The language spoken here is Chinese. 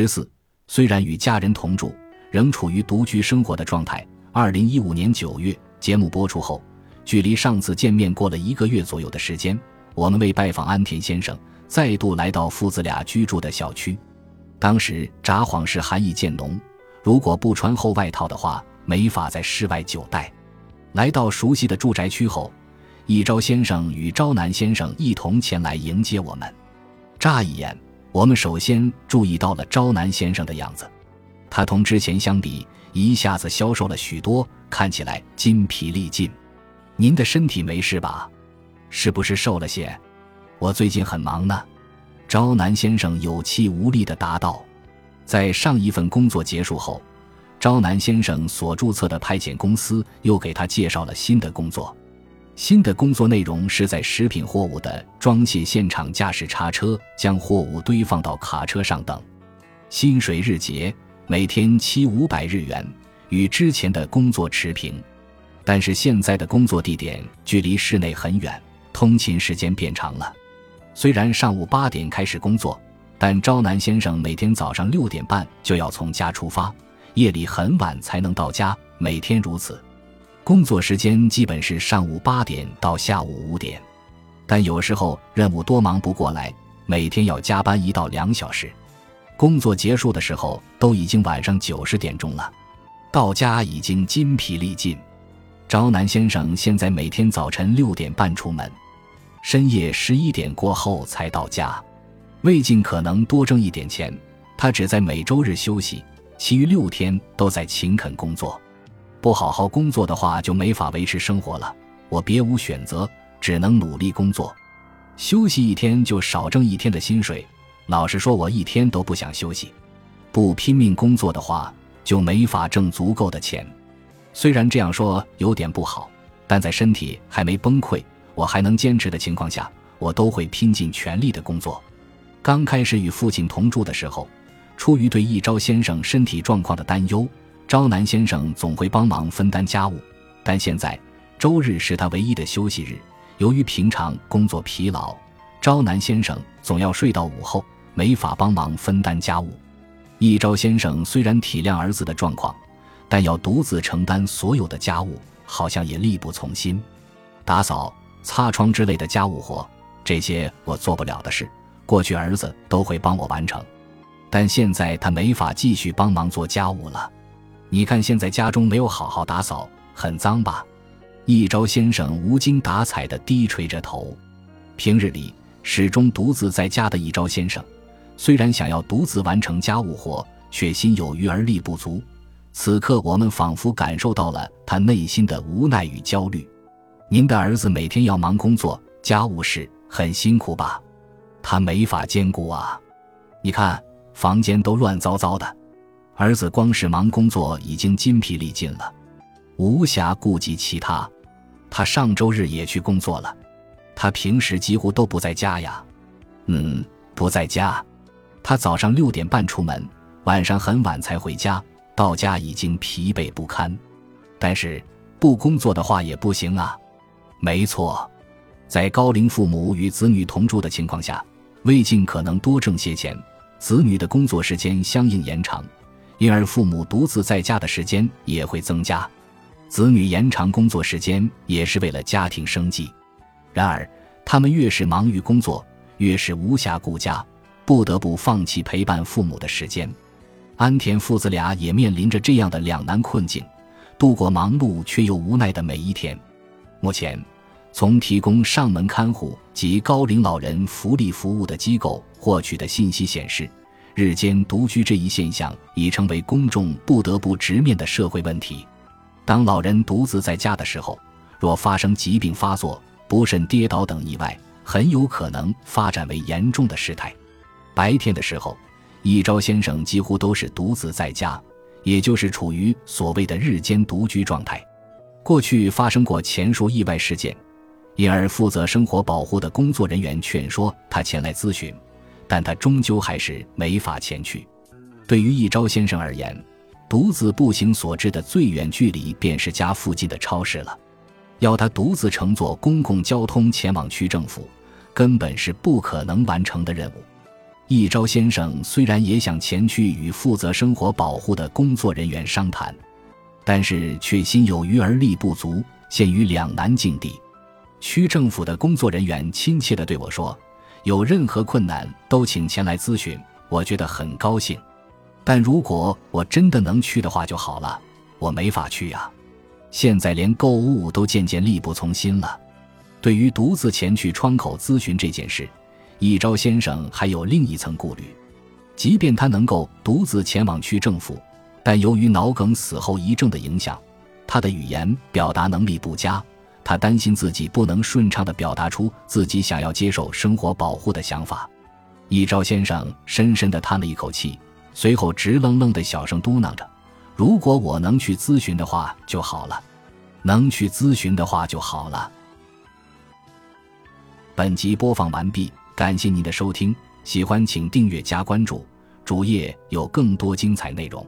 十四，虽然与家人同住，仍处于独居生活的状态。二零一五年九月，节目播出后，距离上次见面过了一个月左右的时间，我们为拜访安田先生，再度来到父子俩居住的小区。当时札幌市寒意渐浓，如果不穿厚外套的话，没法在室外久待。来到熟悉的住宅区后，一昭先生与昭南先生一同前来迎接我们。乍一眼，我们首先注意到了朝南先生的样子，他同之前相比，一下子消瘦了许多，看起来筋疲力尽。您的身体没事吧？是不是瘦了些？我最近很忙呢。朝南先生有气无力地答道。在上一份工作结束后。朝南先生所注册的派遣公司又给他介绍了新的工作，新的工作内容是在食品货物的装卸现场驾驶叉车，将货物堆放到卡车上等。薪水日结，每天七五百日元，与之前的工作持平。但是现在的工作地点距离室内很远，通勤时间变长了。虽然上午八点开始工作，但朝南先生每天早上六点半就要从家出发。夜里很晚才能到家，每天如此。工作时间基本是上午八点到下午五点，但有时候任务多忙不过来，每天要加班一到两小时。工作结束的时候都已经晚上九十点钟了，到家已经筋疲力尽。朝南先生现在每天早晨六点半出门，深夜十一点过后才到家，为尽可能多挣一点钱，他只在每周日休息。其余六天都在勤恳工作，不好好工作的话就没法维持生活了。我别无选择，只能努力工作。休息一天就少挣一天的薪水。老实说，我一天都不想休息。不拼命工作的话，就没法挣足够的钱。虽然这样说有点不好，但在身体还没崩溃、我还能坚持的情况下，我都会拼尽全力的工作。刚开始与父亲同住的时候。出于对一朝先生身体状况的担忧，朝南先生总会帮忙分担家务。但现在周日是他唯一的休息日，由于平常工作疲劳，朝南先生总要睡到午后，没法帮忙分担家务。一朝先生虽然体谅儿子的状况，但要独自承担所有的家务，好像也力不从心。打扫、擦窗之类的家务活，这些我做不了的事，过去儿子都会帮我完成。但现在他没法继续帮忙做家务了。你看，现在家中没有好好打扫，很脏吧？一朝先生无精打采地低垂着头。平日里始终独自在家的一朝先生，虽然想要独自完成家务活，却心有余而力不足。此刻，我们仿佛感受到了他内心的无奈与焦虑。您的儿子每天要忙工作、家务事，很辛苦吧？他没法兼顾啊！你看。房间都乱糟糟的，儿子光是忙工作已经筋疲力尽了，无暇顾及其他。他上周日也去工作了，他平时几乎都不在家呀。嗯，不在家。他早上六点半出门，晚上很晚才回家，到家已经疲惫不堪。但是不工作的话也不行啊。没错，在高龄父母与子女同住的情况下，为尽可能多挣些钱。子女的工作时间相应延长，因而父母独自在家的时间也会增加。子女延长工作时间也是为了家庭生计。然而，他们越是忙于工作，越是无暇顾家，不得不放弃陪伴父母的时间。安田父子俩也面临着这样的两难困境，度过忙碌却又无奈的每一天。目前，从提供上门看护及高龄老人福利服务的机构。获取的信息显示，日间独居这一现象已成为公众不得不直面的社会问题。当老人独自在家的时候，若发生疾病发作、不慎跌倒等意外，很有可能发展为严重的事态。白天的时候，一朝先生几乎都是独自在家，也就是处于所谓的日间独居状态。过去发生过前述意外事件，因而负责生活保护的工作人员劝说他前来咨询。但他终究还是没法前去。对于一朝先生而言，独自步行所至的最远距离便是家附近的超市了。要他独自乘坐公共交通前往区政府，根本是不可能完成的任务。一朝先生虽然也想前去与负责生活保护的工作人员商谈，但是却心有余而力不足，陷于两难境地。区政府的工作人员亲切地对我说：“有任何困难都请前来咨询。”我觉得很高兴，但如果我真的能去的话就好了。我没法去呀，现在连购物都渐渐力不从心了。对于独自前去窗口咨询这件事，一朝先生还有另一层顾虑。即便他能够独自前往区政府，但由于脑梗死后遗症的影响，他的语言表达能力不佳。他担心自己不能顺畅地表达出自己想要接受生活保护的想法。一朝先生深深地叹了一口气，随后直愣愣地小声嘟囔着：“如果我能去咨询的话就好了，能去咨询的话就好了。”本集播放完毕，感谢您的收听，喜欢请订阅加关注，主页有更多精彩内容。